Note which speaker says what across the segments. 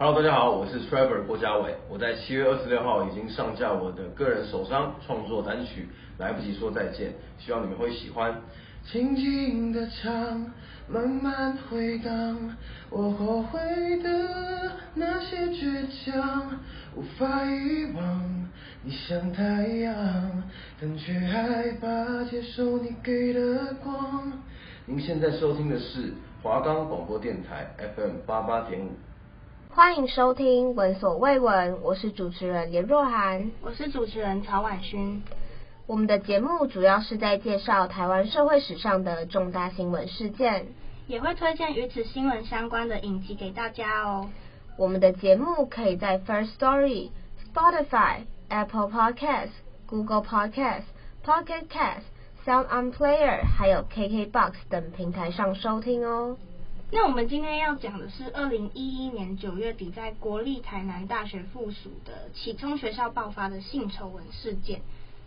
Speaker 1: Hello，大家好，我是 Trevor 郭家伟。我在七月二十六号已经上架我的个人首张创作单曲《来不及说再见》，希望你们会喜欢。轻轻的唱，慢慢回荡，我后悔的那些倔强，无法遗忘。你像太阳，但却害怕接受你给的光。您现在收听的是华冈广播电台 FM 八八点五。
Speaker 2: 欢迎收听《闻所未闻》，我是主持人连若涵，
Speaker 3: 我是主持人曹婉勋。
Speaker 2: 我们的节目主要是在介绍台湾社会史上的重大新闻事件，
Speaker 3: 也会推荐与此新闻相关的影集给大家哦。
Speaker 2: 我们的节目可以在 First Story、Spotify、Apple Podcasts、Google Podcasts、Pocket Casts、Sound On Player 还有 KKBox 等平台上收听哦。
Speaker 3: 那我们今天要讲的是二零一一年九月底在国立台南大学附属的启聪学校爆发的性丑闻事件。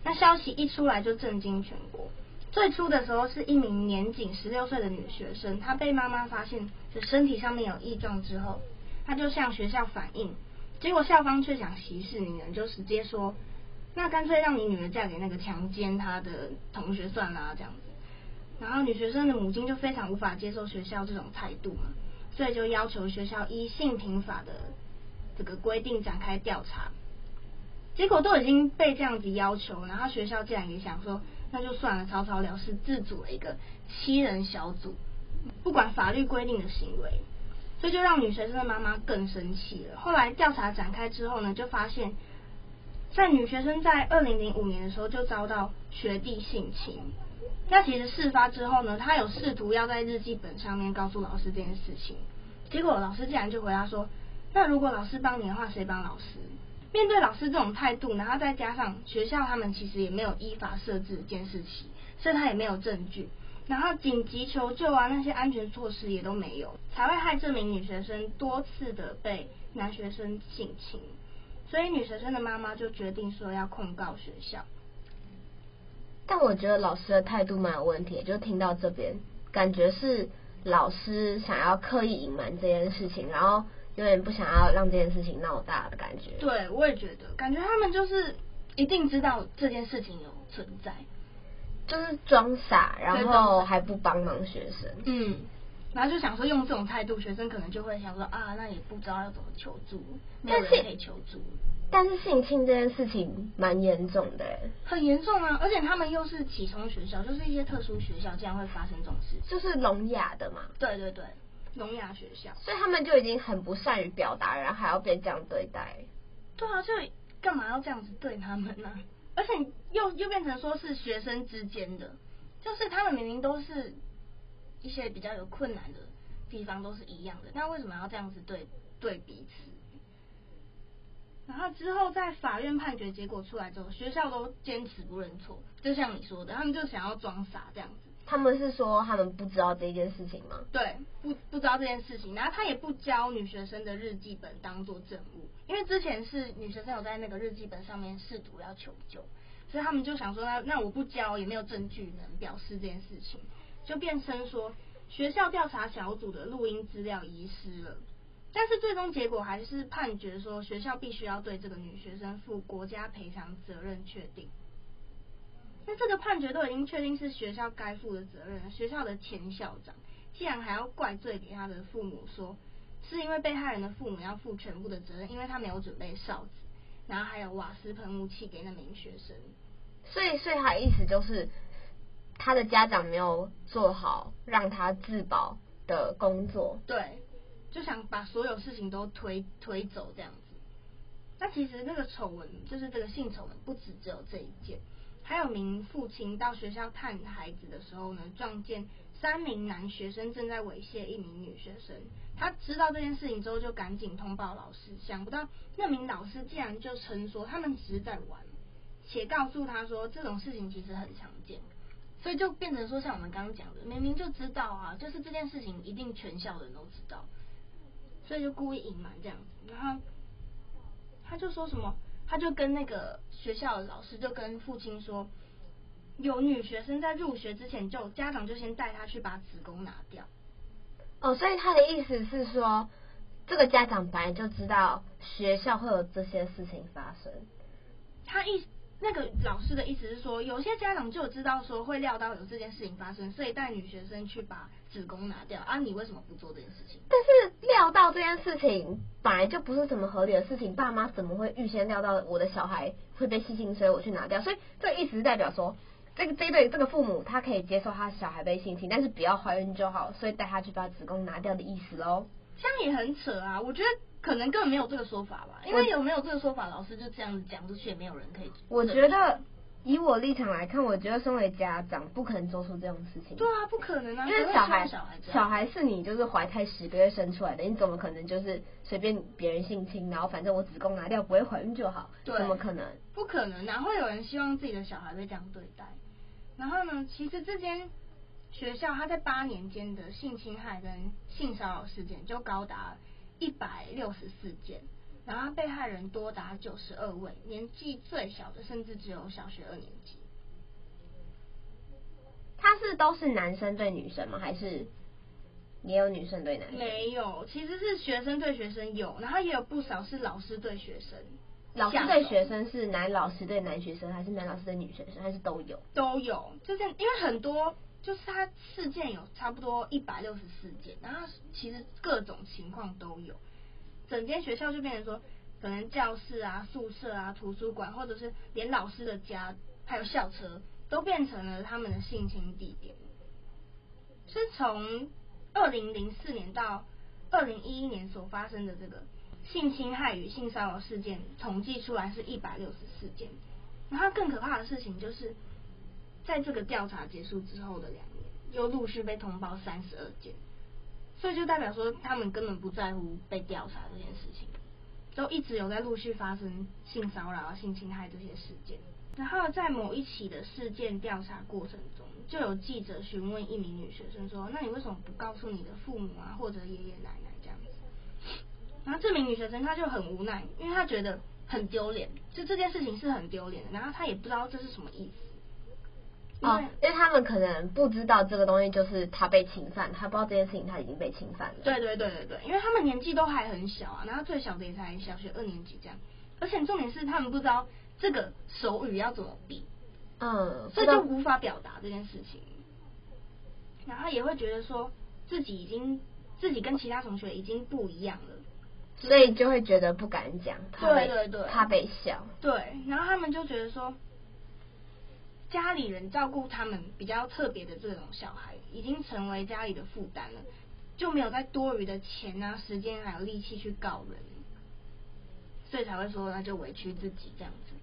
Speaker 3: 那消息一出来就震惊全国。最初的时候是一名年仅十六岁的女学生，她被妈妈发现就身体上面有异状之后，她就向学校反映，结果校方却想息事宁人，就直接说，那干脆让你女儿嫁给那个强奸她的同学算啦，这样子。然后女学生的母亲就非常无法接受学校这种态度嘛，所以就要求学校依性平法的这个规定展开调查。结果都已经被这样子要求，然后学校竟然也想说，那就算了，草草了事，自组了一个七人小组，不管法律规定的行为，所以就让女学生的妈妈更生气了。后来调查展开之后呢，就发现，在女学生在二零零五年的时候就遭到学弟性侵。那其实事发之后呢，他有试图要在日记本上面告诉老师这件事情，结果老师竟然就回答说：“那如果老师帮你的话，谁帮老师？”面对老师这种态度，然后再加上学校他们其实也没有依法设置监视器，所以他也没有证据，然后紧急求救啊，那些安全措施也都没有，才会害这名女学生多次的被男学生性侵，所以女学生的妈妈就决定说要控告学校。
Speaker 2: 但我觉得老师的态度蛮有问题，就听到这边，感觉是老师想要刻意隐瞒这件事情，然后有点不想要让这件事情闹大的感觉。
Speaker 3: 对，我也觉得，感觉他们就是一定知道这件事情有存在，
Speaker 2: 就是装傻，然后还不帮忙学生。
Speaker 3: 嗯，然后就想说用这种态度，学生可能就会想说啊，那也不知道要怎么求助，没有人可以求助。
Speaker 2: 但是性侵这件事情蛮严重的，
Speaker 3: 很严重啊！而且他们又是启聪学校，就是一些特殊学校，竟然会发生这种事情，
Speaker 2: 就是聋哑的嘛。
Speaker 3: 对对对，聋哑学校，
Speaker 2: 所以他们就已经很不善于表达，然后还要被这样对待。
Speaker 3: 对啊，就干嘛要这样子对他们呢？而且又又变成说是学生之间的，就是他们明明都是一些比较有困难的地方都是一样的，那为什么要这样子对对彼此？然后之后，在法院判决结果出来之后，学校都坚持不认错，就像你说的，他们就想要装傻这样子。
Speaker 2: 他们是说他们不知道这件事情吗？
Speaker 3: 对，不不知道这件事情。然后他也不交女学生的日记本当做证物，因为之前是女学生有在那个日记本上面试图要求救，所以他们就想说，那那我不交也没有证据能表示这件事情，就变成说学校调查小组的录音资料遗失了。但是最终结果还是判决说，学校必须要对这个女学生负国家赔偿责任确定。那这个判决都已经确定是学校该负的责任，学校的前校长竟然还要怪罪给他的父母说，是因为被害人的父母要负全部的责任，因为他没有准备哨子，然后还有瓦斯喷雾器给那名学生。
Speaker 2: 所以，所以他的意思就是，他的家长没有做好让他自保的工作。
Speaker 3: 对。就想把所有事情都推推走这样子，那其实那个丑闻就是这个性丑闻，不止只有这一件，还有名父亲到学校探孩子的时候呢，撞见三名男学生正在猥亵一名女学生，他知道这件事情之后就赶紧通报老师，想不到那名老师竟然就称说他们只是在玩，且告诉他说这种事情其实很常见，所以就变成说像我们刚刚讲的，明明就知道啊，就是这件事情一定全校人都知道。所以就故意隐瞒这样子，然后他就说什么，他就跟那个学校的老师就跟父亲说，有女学生在入学之前就家长就先带她去把子宫拿掉。
Speaker 2: 哦，所以他的意思是说，这个家长本来就知道学校会有这些事情发生。
Speaker 3: 他意那个老师的意思是说，有些家长就知道说会料到有这件事情发生，所以带女学生去把子宫拿掉啊。你为什么不做这件事情？
Speaker 2: 但是料到这件事情本来就不是什么合理的事情，爸妈怎么会预先料到我的小孩会被性侵，所以我去拿掉？所以这意思是代表说，这个这一对这个父母他可以接受他小孩被性侵，但是不要怀孕就好，所以带他去把子宫拿掉的意思喽。
Speaker 3: 这样也很扯啊！我觉得可能根本没有这个说法吧，因为有没有这个说法，老师就这样子讲出去，也没有人可以。
Speaker 2: 我觉得以我立场来看，我觉得身为家长不可能做出这种事情。
Speaker 3: 对啊，不可能啊！
Speaker 2: 因为小孩
Speaker 3: 小孩
Speaker 2: 小孩是你就是怀胎十个月生出来的，你怎么可能就是随便别人性侵，然后反正我子宫拿掉不会怀孕就好？
Speaker 3: 对，
Speaker 2: 怎么可能？
Speaker 3: 不可能，哪会有人希望自己的小孩被这样对待？然后呢，其实这间学校他在八年间的性侵害跟性骚扰事件就高达。一百六十四件，然后被害人多达九十二位，年纪最小的甚至只有小学二年级。
Speaker 2: 他是都是男生对女生吗？还是也有女生对男生？
Speaker 3: 没有，其实是学生对学生有，然后也有不少是老师对学生。
Speaker 2: 老师对学生是男老师对男学生，还是男老师对女学生，还是都有？
Speaker 3: 都有，就是因为很多。就是他事件有差不多一百六十四件，然后其实各种情况都有，整间学校就变成说，可能教室啊、宿舍啊、图书馆，或者是连老师的家，还有校车，都变成了他们的性侵地点。是从二零零四年到二零一一年所发生的这个性侵害与性骚扰事件统计出来是一百六十四件，然后更可怕的事情就是。在这个调查结束之后的两年，又陆续被通报三十二件，所以就代表说他们根本不在乎被调查这件事情，都一直有在陆续发生性骚扰、性侵害这些事件。然后在某一起的事件调查过程中，就有记者询问一名女学生说：“那你为什么不告诉你的父母啊，或者爷爷奶奶这样子？”然后这名女学生她就很无奈，因为她觉得很丢脸，就这件事情是很丢脸的，然后她也不知道这是什么意思。
Speaker 2: 哦，因为他们可能不知道这个东西就是他被侵犯，他不知道这件事情他已经被侵犯了。
Speaker 3: 对对对对对，因为他们年纪都还很小啊，然后最小的也才小学二年级这样，而且重点是他们不知道这个手语要怎么比，
Speaker 2: 嗯，
Speaker 3: 所以就无法表达这件事情，然后也会觉得说自己已经自己跟其他同学已经不一样了，
Speaker 2: 所以就会觉得不敢讲，
Speaker 3: 对对对，
Speaker 2: 怕被笑，
Speaker 3: 对，然后他们就觉得说。家里人照顾他们比较特别的这种小孩，已经成为家里的负担了，就没有再多余的钱啊、时间还有力气去告人，所以才会说那就委屈自己这样子。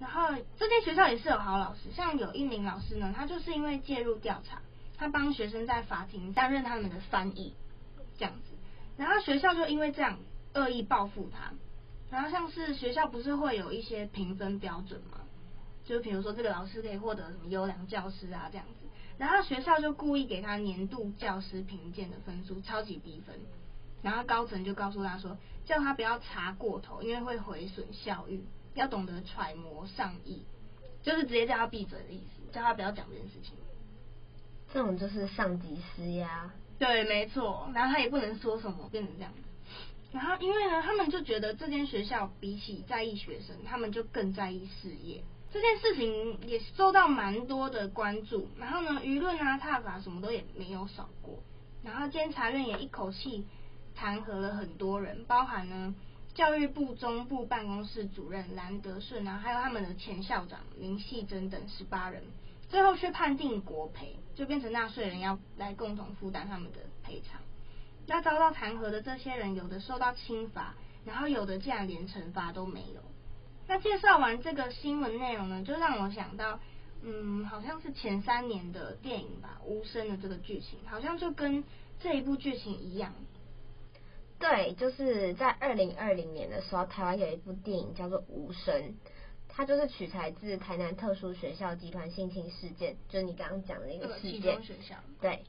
Speaker 3: 然后这间学校也是有好老师，像有一名老师呢，他就是因为介入调查，他帮学生在法庭担任他们的翻译这样子，然后学校就因为这样恶意报复他，然后像是学校不是会有一些评分标准吗？就比如说这个老师可以获得什么优良教师啊这样子，然后学校就故意给他年度教师评鉴的分数超级低分，然后高层就告诉他说，叫他不要查过头，因为会毁损校誉，要懂得揣摩上意，就是直接叫他闭嘴的意思，叫他不要讲这件事情。
Speaker 2: 这种就是上级施压。
Speaker 3: 对，没错，然后他也不能说什么，变成这样子。然后因为呢，他们就觉得这间学校比起在意学生，他们就更在意事业。这件事情也受到蛮多的关注，然后呢，舆论啊、挞伐什么都也没有少过，然后监察院也一口气弹劾了很多人，包含呢教育部中部办公室主任蓝德顺啊，还有他们的前校长林系珍等十八人，最后却判定国赔，就变成纳税人要来共同负担他们的赔偿。那遭到弹劾的这些人，有的受到轻罚，然后有的竟然连惩罚都没有。那介绍完这个新闻内容呢，就让我想到，嗯，好像是前三年的电影吧，《无声》的这个剧情，好像就跟这一部剧情一样。
Speaker 2: 对，就是在二零二零年的时候，台湾有一部电影叫做《无声》，它就是取材自台南特殊学校集团性侵事件，就是你刚刚讲的那个事件。
Speaker 3: 学校。
Speaker 2: 对。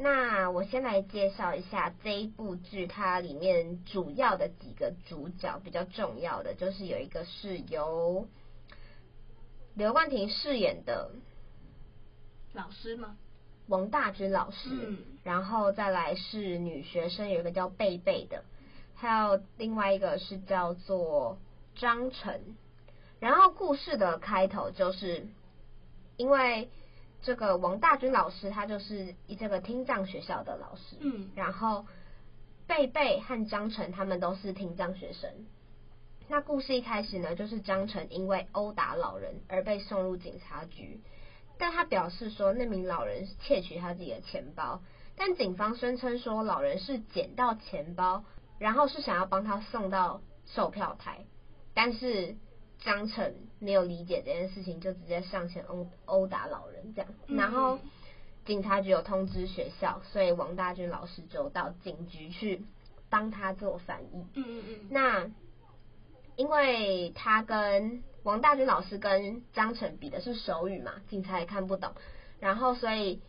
Speaker 2: 那我先来介绍一下这一部剧，它里面主要的几个主角比较重要的，就是有一个是由刘冠廷饰演的
Speaker 3: 老师吗？
Speaker 2: 王大军老师，
Speaker 3: 嗯，
Speaker 2: 然后再来是女学生，有一个叫贝贝的，还有另外一个是叫做张晨。然后故事的开头就是因为这个王大军老师，他就是这个听障学校的老师，
Speaker 3: 嗯，
Speaker 2: 然后贝贝和张晨他们都是听障学生。那故事一开始呢，就是张晨因为殴打老人而被送入警察局，但他表示说那名老人窃取他自己的钱包，但警方声称说老人是捡到钱包，然后是想要帮他送到售票台，但是张晨没有理解这件事情，就直接上前殴殴打老人这样，然后警察局有通知学校，所以王大军老师就到警局去帮他做翻译，
Speaker 3: 嗯嗯嗯，
Speaker 2: 那。因为他跟王大军老师跟张晨比的是手语嘛，警察也看不懂。然后所以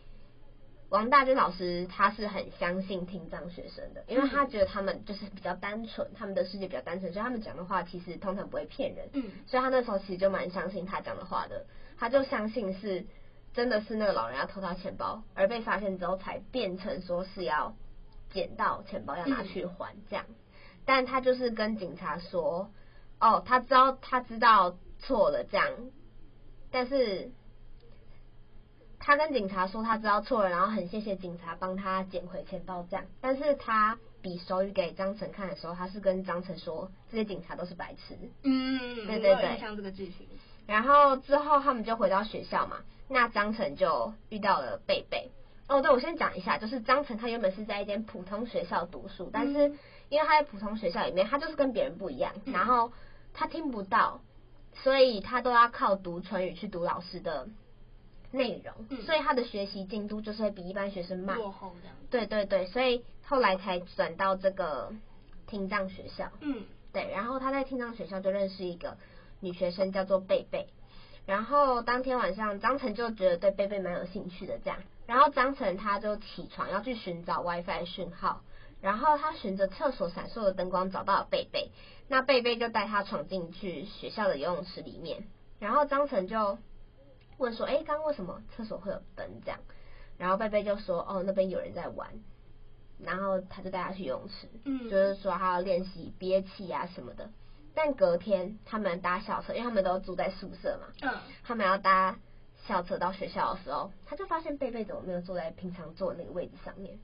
Speaker 2: 王大军老师他是很相信听障学生的，因为他觉得他们就是比较单纯，他们的世界比较单纯，所以他们讲的话其实通常不会骗人。
Speaker 3: 嗯，
Speaker 2: 所以他那时候其实就蛮相信他讲的话的，他就相信是真的是那个老人要偷他钱包，而被发现之后才变成说是要捡到钱包要拿去还这样。但他就是跟警察说。哦，他知道他知道错了这样，但是他跟警察说他知道错了，然后很谢谢警察帮他捡回钱包这样。但是他比手语给张晨看的时候，他是跟张晨说这些警察都是白痴。
Speaker 3: 嗯，
Speaker 2: 对对对，
Speaker 3: 像这个剧情。
Speaker 2: 然后之后他们就回到学校嘛，那张晨就遇到了贝贝。哦，对，我先讲一下，就是张晨他原本是在一间普通学校读书，但是因为他在普通学校里面，他就是跟别人不一样，然后。他听不到，所以他都要靠读唇语去读老师的内容，嗯、所以他的学习进度就是会比一般学生慢。
Speaker 3: 落后这样。
Speaker 2: 对对对，所以后来才转到这个听障学校。
Speaker 3: 嗯，
Speaker 2: 对，然后他在听障学校就认识一个女学生叫做贝贝，然后当天晚上张晨就觉得对贝贝蛮有兴趣的这样，然后张晨他就起床要去寻找 WiFi 讯号。然后他循着厕所闪烁的灯光找到了贝贝，那贝贝就带他闯进去学校的游泳池里面。然后张晨就问说：“哎，刚刚为什么厕所会有灯？”这样，然后贝贝就说：“哦，那边有人在玩。”然后他就带他去游泳池，嗯，就是说他要练习憋气啊什么的。但隔天他们搭校车，因为他们都住在宿舍嘛，
Speaker 3: 嗯，
Speaker 2: 他们要搭校车到学校的时候，他就发现贝贝怎么没有坐在平常坐的那个位置上面。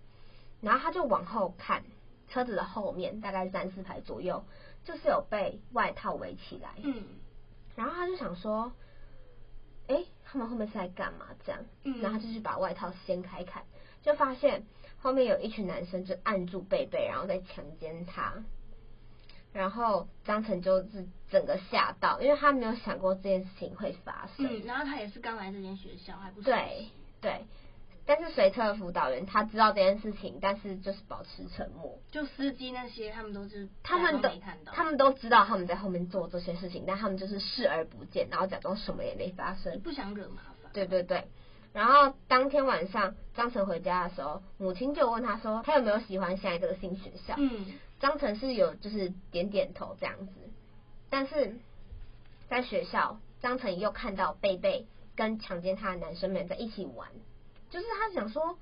Speaker 2: 然后他就往后看，车子的后面大概三四排左右，就是有被外套围起来。
Speaker 3: 嗯，
Speaker 2: 然后他就想说，哎，他们后面是在干嘛？这样，
Speaker 3: 嗯，
Speaker 2: 然后他就去把外套掀开看，就发现后面有一群男生就按住贝贝，然后在强奸他。然后张晨就是整个吓到，因为他没有想过这件事情会发生。
Speaker 3: 嗯，然后他也是刚来这间学校，还不是？
Speaker 2: 对对。但是随车的辅导员他知道这件事情，但是就是保持沉默。
Speaker 3: 就司机那些，他们都是
Speaker 2: 他们都他们都知道他们在后面做这些事情，但他们就是视而不见，然后假装什么也没发生，
Speaker 3: 不想惹麻烦。
Speaker 2: 对对对。然后当天晚上张晨回家的时候，母亲就问他说，他有没有喜欢现在这个新学校？
Speaker 3: 嗯，
Speaker 2: 张晨是有就是点点头这样子，但是在学校，张晨又看到贝贝跟强奸他的男生们在一起玩。就是他想说，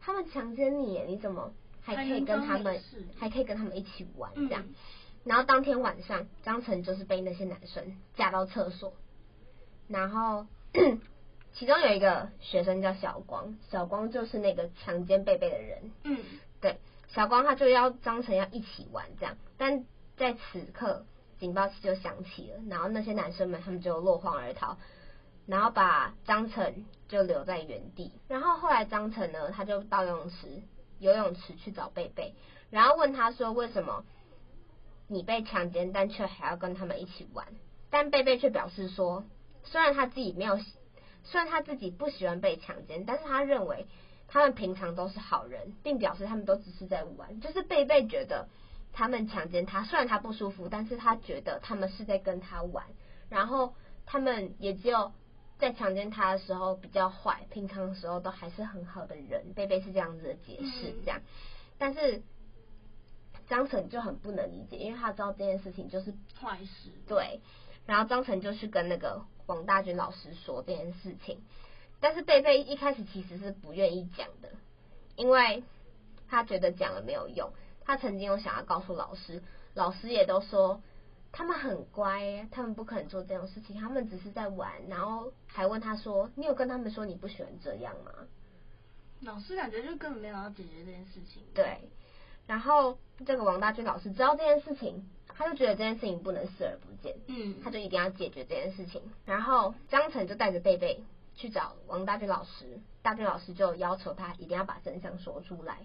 Speaker 2: 他们强奸你，你怎么还可以跟他们，还可以跟他们一起玩这样？然后当天晚上，张晨就是被那些男生架到厕所，然后 其中有一个学生叫小光，小光就是那个强奸贝贝的人。
Speaker 3: 嗯，
Speaker 2: 对，小光他就要张晨要一起玩这样，但在此刻警报器就响起了，然后那些男生们他们就落荒而逃。然后把张晨就留在原地，然后后来张晨呢，他就到游泳池游泳池去找贝贝，然后问他说：“为什么你被强奸，但却还要跟他们一起玩？”但贝贝却表示说：“虽然他自己没有，虽然他自己不喜欢被强奸，但是他认为他们平常都是好人，并表示他们都只是在玩。就是贝贝觉得他们强奸他，虽然他不舒服，但是他觉得他们是在跟他玩，然后他们也只有。”在强奸他的时候比较坏，平常的时候都还是很好的人。贝贝是这样子的解释，这样。但是张晨就很不能理解，因为他知道这件事情就是
Speaker 3: 坏事。
Speaker 2: 对。然后张晨就去跟那个王大军老师说这件事情，但是贝贝一开始其实是不愿意讲的，因为他觉得讲了没有用。他曾经有想要告诉老师，老师也都说他们很乖，他们不可能做这种事情，他们只是在玩，然后还问他说：“你有跟他们说你不喜欢这样吗？”
Speaker 3: 老师感觉就根本没有要解决这件事情。
Speaker 2: 对，然后这个王大军老师知道这件事情，他就觉得这件事情不能视而不见，
Speaker 3: 嗯，
Speaker 2: 他就一定要解决这件事情。然后江晨就带着贝贝去找王大军老师，大军老师就要求他一定要把真相说出来。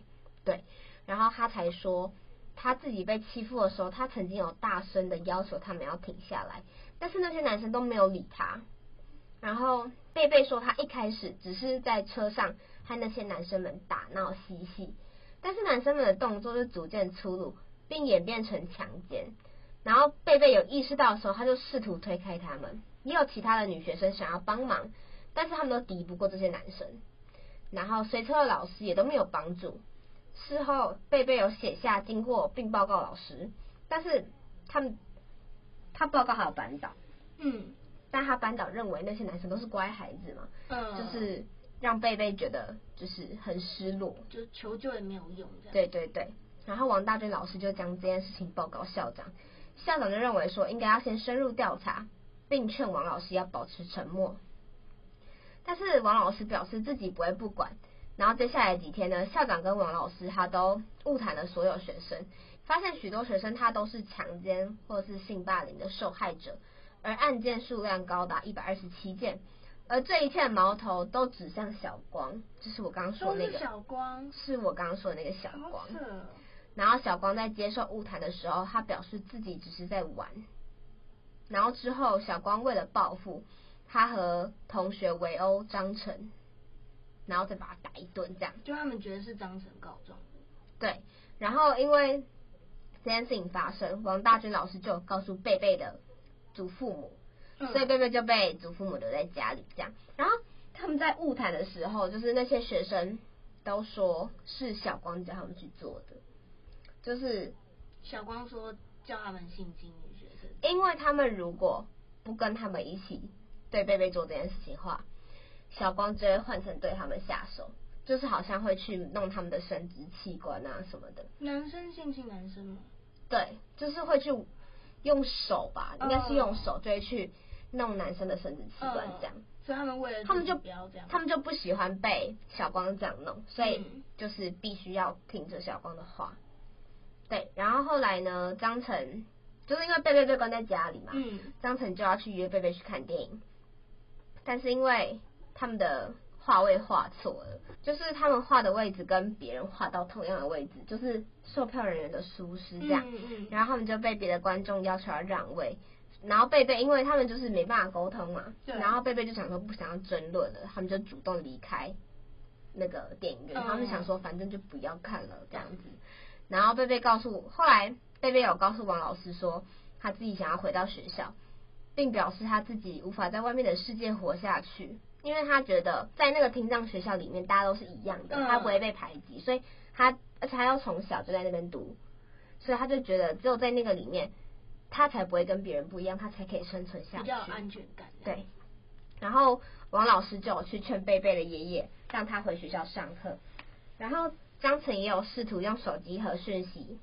Speaker 2: 对，然后他才说他自己被欺负的时候，他曾经有大声的要求他们要停下来，但是那些男生都没有理他。然后贝贝说他一开始只是在车上和那些男生们打闹嬉戏，但是男生们的动作就逐渐粗鲁，并演变成强奸。然后贝贝有意识到的时候，他就试图推开他们，也有其他的女学生想要帮忙，但是他们都敌不过这些男生。然后随车的老师也都没有帮助。事后，贝贝有写下经过并报告老师，但是他们他报告还有班长，
Speaker 3: 嗯，
Speaker 2: 但他班长认为那些男生都是乖孩子嘛，
Speaker 3: 嗯，
Speaker 2: 就是让贝贝觉得就是很失落，
Speaker 3: 就是求救也没有用。
Speaker 2: 对对对，然后王大军老师就将这件事情报告校长，校长就认为说应该要先深入调查，并劝王老师要保持沉默，但是王老师表示自己不会不管。然后接下来几天呢，校长跟王老师他都误谈了所有学生，发现许多学生他都是强奸或者是性霸凌的受害者，而案件数量高达一百二十七件，而这一切的矛头都指向小光，就是我刚刚说的那个
Speaker 3: 小光，
Speaker 2: 是我刚刚说的那个小光。然后小光在接受误谈的时候，他表示自己只是在玩。然后之后，小光为了报复，他和同学围殴张晨。然后再把他打一顿，这样。
Speaker 3: 就他们觉得是张晨告状。
Speaker 2: 对，然后因为这件事情发生，王大军老师就告诉贝贝的祖父母，嗯、所以贝贝就被祖父母留在家里，这样。然后他们在晤谈的时候，就是那些学生都说是小光叫他们去做的，就是
Speaker 3: 小光说叫他们性侵女学生，
Speaker 2: 因为他们如果不跟他们一起对贝贝做这件事情的话。小光就会换成对他们下手，就是好像会去弄他们的生殖器官啊什么的。
Speaker 3: 男生性侵男生吗？
Speaker 2: 对，就是会去用手吧，应该是用手就会去弄男生的生殖器官这样。
Speaker 3: 嗯、所以他们为了
Speaker 2: 他们就
Speaker 3: 不要这样，
Speaker 2: 他们就不喜欢被小光这样弄，所以就是必须要听着小光的话。对，然后后来呢，张晨就是因为贝贝被关在家里嘛，嗯，张晨就要去约贝贝去看电影，但是因为。他们的画位画错了，就是他们画的位置跟别人画到同样的位置，就是售票人员的疏失这样。然后他们就被别的观众要求要让位，然后贝贝因为他们就是没办法沟通嘛，然后贝贝就想说不想要争论了，他们就主动离开那个电影院，他们想说反正就不要看了这样子。然后贝贝告诉，后来贝贝有告诉王老师说，他自己想要回到学校，并表示他自己无法在外面的世界活下去。因为他觉得在那个听障学校里面，大家都是一样的，他不会被排挤，所以他而且他要从小就在那边读，所以他就觉得只有在那个里面，他才不会跟别人不一样，他才可以生存下去，
Speaker 3: 比较有安全感。
Speaker 2: 对。然后王老师就有去劝贝贝的爷爷让他回学校上课，然后张晨也有试图用手机和讯息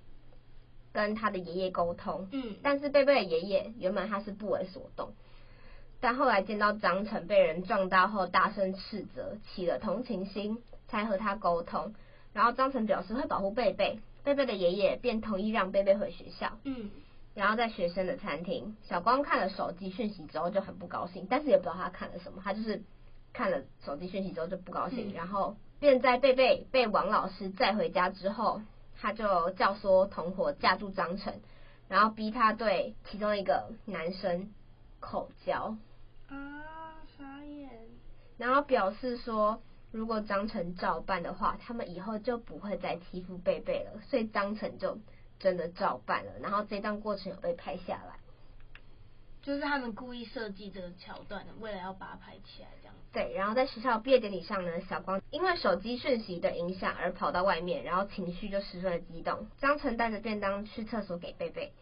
Speaker 2: 跟他的爷爷沟通，嗯，但是贝贝的爷爷原本他是不为所动。但后来见到张晨被人撞到后，大声斥责，起了同情心，才和他沟通。然后张晨表示会保护贝贝，贝贝的爷爷便同意让贝贝回学校。嗯。然后在学生的餐厅，小光看了手机讯息之后就很不高兴，但是也不知道他看了什么，他就是看了手机讯息之后就不高兴。嗯。然后便在贝贝被王老师载回家之后，他就教唆同伙架住张晨，然后逼他对其中一个男生口交。
Speaker 3: 啊，傻眼！
Speaker 2: 然后表示说，如果张晨照办的话，他们以后就不会再欺负贝贝了。所以张晨就真的照办了。然后这段过程有被拍下来，
Speaker 3: 就是他们故意设计这个桥段的，为了要把它拍起来这样。
Speaker 2: 对，然后在学校毕业典礼上呢，小光因为手机讯息的影响而跑到外面，然后情绪就十分的激动。张晨带着便当去厕所给贝贝，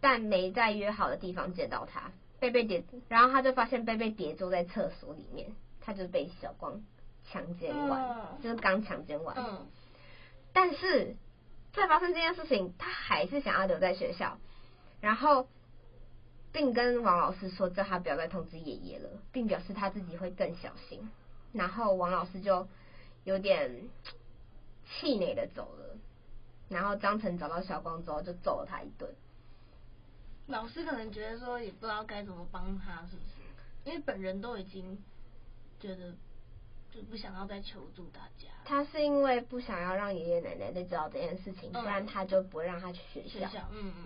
Speaker 2: 但没在约好的地方见到他。贝贝跌，然后他就发现贝贝跌坐在厕所里面，他就被小光强奸完，嗯、就是刚强奸完。嗯。但是这再发生这件事情，他还是想要留在学校，然后并跟王老师说，叫他不要再通知爷爷了，并表示他自己会更小心。然后王老师就有点气馁的走了。然后张晨找到小光之后，就揍了他一顿。
Speaker 3: 老师可能觉得说，也不知道该怎么帮他，是不是？因为本人都已经觉得就不想要再求助大家。
Speaker 2: 他是因为不想要让爷爷奶奶再知道这件事情，不然他就不会让他去学校。
Speaker 3: 学校，嗯嗯。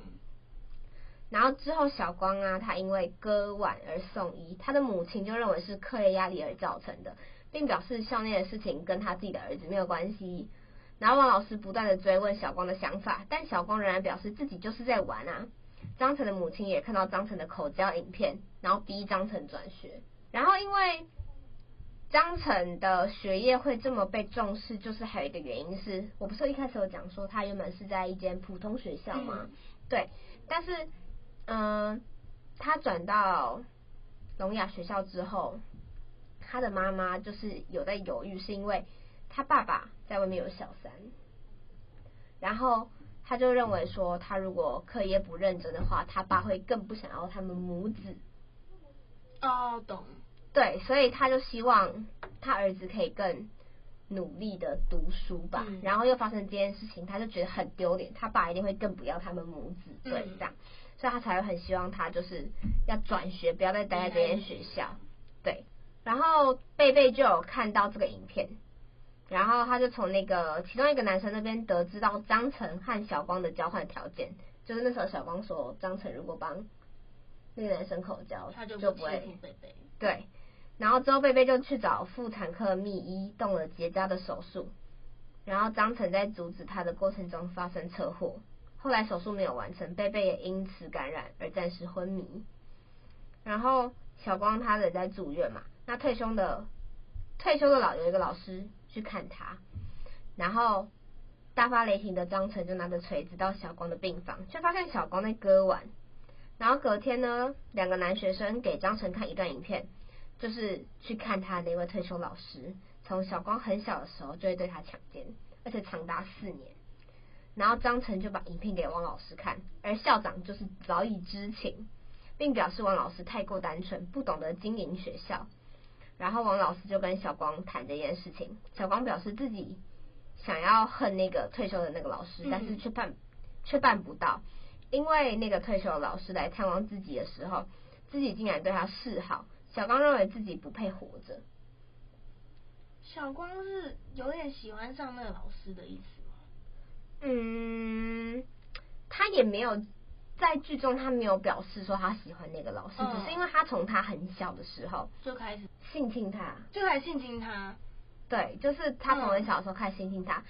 Speaker 2: 然后之后小光啊，他因为割腕而送医，他的母亲就认为是课业压力而造成的，并表示校内的事情跟他自己的儿子没有关系。然后王老师不断的追问小光的想法，但小光仍然表示自己就是在玩啊。张晨的母亲也看到张晨的口交影片，然后逼张晨转学。然后因为张晨的学业会这么被重视，就是还有一个原因是，我不是一开始有讲说他原本是在一间普通学校吗？嗯、对，但是嗯、呃，他转到聋哑学校之后，他的妈妈就是有在犹豫，是因为。他爸爸在外面有小三，然后他就认为说，他如果课业不认真的话，他爸会更不想要他们母子。
Speaker 3: 哦，懂。
Speaker 2: 对，所以他就希望他儿子可以更努力的读书吧。嗯、然后又发生这件事情，他就觉得很丢脸，他爸一定会更不要他们母子。对，这样，嗯、所以他才会很希望他就是要转学，不要再待在这间学校。对，然后贝贝就有看到这个影片。然后他就从那个其中一个男生那边得知到张晨和小光的交换条件，就是那时候小光说张晨如果帮那个男生口交，他就不会贝贝。对，然后之后贝贝就去找妇产科秘医动了结扎的手术，然后张晨在阻止他的过程中发生车祸，后来手术没有完成，贝贝也因此感染而暂时昏迷。然后小光他也在住院嘛，那退休的退休的老有一个老师。去看他，然后大发雷霆的张晨就拿着锤子到小光的病房，却发现小光在割腕。然后隔天呢，两个男学生给张晨看一段影片，就是去看他的那位退休老师，从小光很小的时候就会对他强奸，而且长达四年。然后张晨就把影片给王老师看，而校长就是早已知情，并表示王老师太过单纯，不懂得经营学校。然后王老师就跟小光谈这件事情，小光表示自己想要恨那个退休的那个老师，但是却办却办不到，因为那个退休的老师来探望自己的时候，自己竟然对他示好。小光认为自己不配活着。
Speaker 3: 小光是有点喜欢上那个老师的意思吗？
Speaker 2: 嗯，他也没有。在剧中，他没有表示说他喜欢那个老师，嗯、只是因为他从他很小的时候
Speaker 3: 就开始
Speaker 2: 性侵他，
Speaker 3: 就开始性侵他。
Speaker 2: 对，就是他从很小的时候开始性侵他，嗯、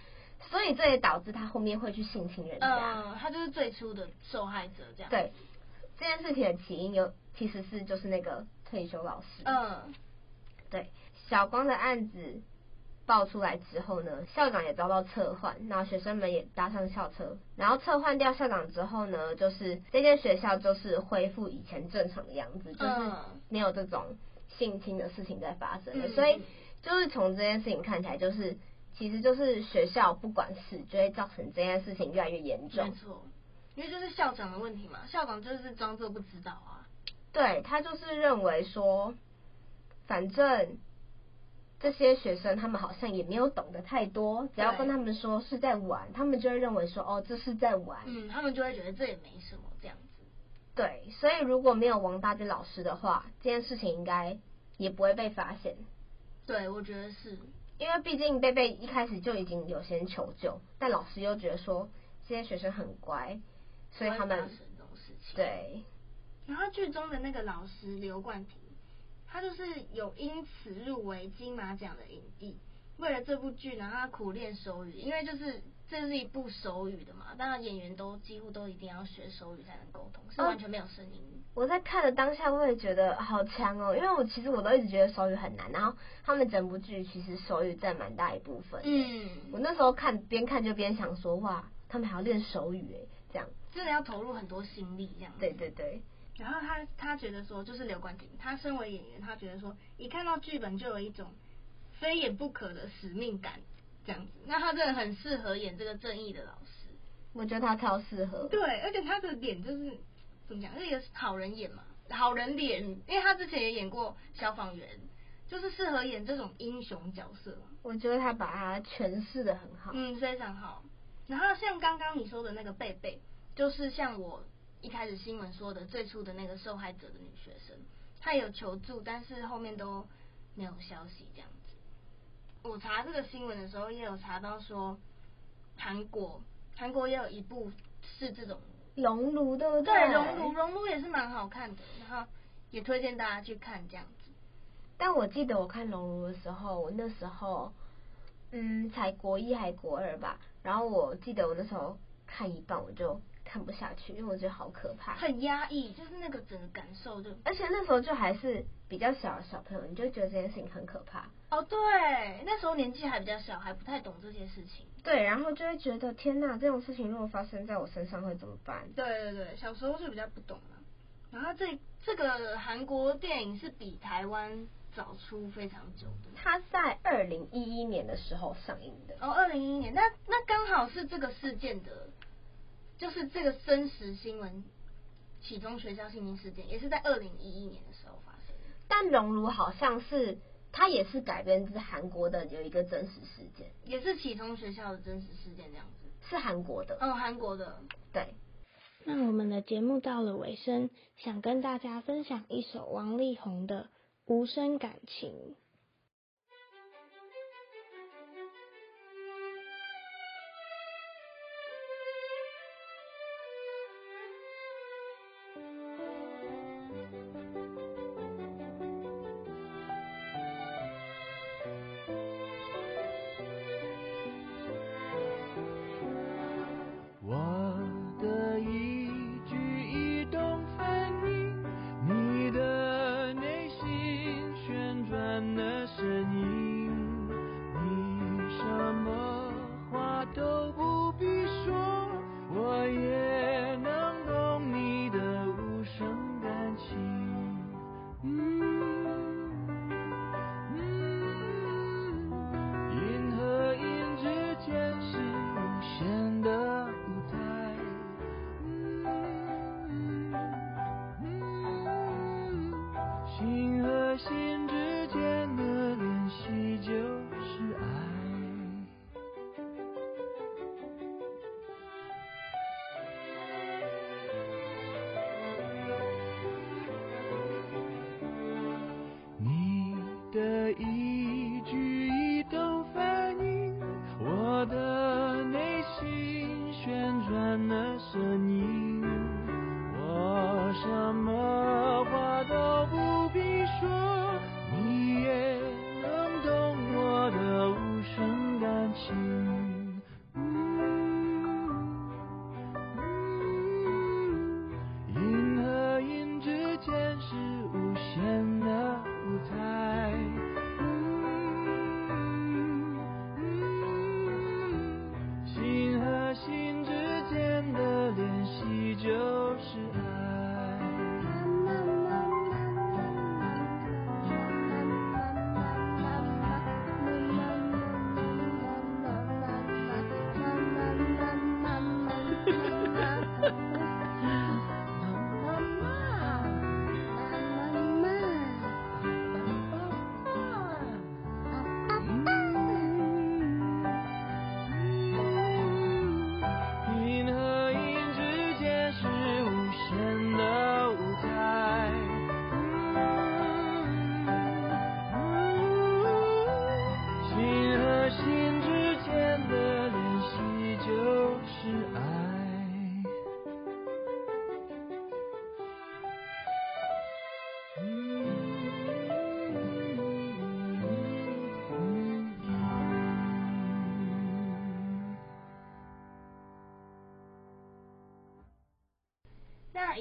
Speaker 2: 所以这也导致他后面会去性侵人家。
Speaker 3: 嗯，他就是最初的受害者，这样。
Speaker 2: 对，这件事情的起因有其实是就是那个退休老师。嗯，对，小光的案子。爆出来之后呢，校长也遭到撤换，然后学生们也搭上校车，然后撤换掉校长之后呢，就是这间学校就是恢复以前正常的样子，就是没有这种性侵的事情在发生的，所以就是从这件事情看起来，就是其实就是学校不管事，就会造成这件事情越来越严重。
Speaker 3: 没错，因为就是校长的问题嘛，校长就是装作不知道啊，
Speaker 2: 对，他就是认为说，反正。这些学生他们好像也没有懂得太多，只要跟他们说是在玩，他们就会认为说哦，这是在玩，
Speaker 3: 嗯，他们就会觉得这也没什么这样子。
Speaker 2: 对，所以如果没有王大军老师的话，这件事情应该也不会被发现。
Speaker 3: 对，我觉得是，
Speaker 2: 因为毕竟贝贝一开始就已经有先求救，但老师又觉得说这些学生很乖，所以他们对。
Speaker 3: 然后剧中的那个老师刘冠廷。他就是有因此入围金马奖的影帝。为了这部剧呢，他苦练手语，因为就是这是一部手语的嘛，当然演员都几乎都一定要学手语才能沟通，是完全没有声音。
Speaker 2: 我在看的当下，我也觉得好强哦，因为我其实我都一直觉得手语很难，然后他们整部剧其实手语占蛮大一部分。嗯，我那时候看边看就边想说，哇，他们还要练手语诶，这样
Speaker 3: 真的要投入很多心力这样。
Speaker 2: 对对对。
Speaker 3: 然后他他觉得说，就是刘冠廷，他身为演员，他觉得说，一看到剧本就有一种非演不可的使命感，这样子。那他真的很适合演这个正义的老师。
Speaker 2: 我觉得他超适合。
Speaker 4: 对，而且他的脸就是怎么讲，是一个好人演嘛，好人脸，因为他之前也演过消防员，就是适合演这种英雄角色。
Speaker 2: 我觉得他把他诠释的很好，
Speaker 4: 嗯，非常好。然后像刚刚你说的那个贝贝，就是像我一开始新闻说的最初的那个受害者的女学生，她有求助，但是后面都没有消息这样子。我查这个新闻的时候，也有查到说韩国，韩国也有一部是这种
Speaker 2: 熔炉的，
Speaker 4: 对，熔炉，熔炉也是蛮好看的，然后也推荐大家去看这样子。
Speaker 2: 但我记得我看熔炉的时候，我那时候嗯才国一还国二吧，然后我记得我那时候看一半我就看不下去，因为我觉得好可怕，
Speaker 4: 很压抑，就是那个整个感受就，
Speaker 2: 而且那时候就还是比较小的小朋友，你就觉得这件事情很可怕。
Speaker 4: 哦，对，那时候年纪还比较小，还不太懂这些事情。
Speaker 2: 对，然后就会觉得天哪，这种事情如果发生在我身上会怎么办？
Speaker 4: 对对对，小时候就比较不懂嘛。然后这这个韩国电影是比台湾。早出非常久的，
Speaker 2: 他在二零一一年的时候上映的。
Speaker 4: 哦，二零一一年，那那刚好是这个事件的，就是这个真实新闻，启中学校性侵事件，也是在二零一一年的时候发生的。
Speaker 2: 但熔炉好像是，它也是改编自韩国的有一个真实事件，
Speaker 4: 也是启中学校的真实事件这样子。
Speaker 2: 是韩国的，
Speaker 4: 嗯，韩国的，
Speaker 2: 对。
Speaker 4: 那我们的节目到了尾声，想跟大家分享一首王力宏的。无声感情。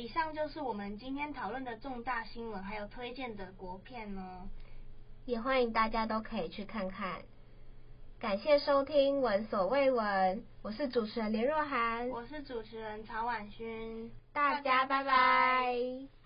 Speaker 4: 以上就是我们今天讨论的重大新闻，还有推荐的国片哦。
Speaker 2: 也欢迎大家都可以去看看。感谢收听《闻所未闻》，我是主持人林若涵，
Speaker 4: 我是主持人曹婉勋，
Speaker 2: 大家拜拜。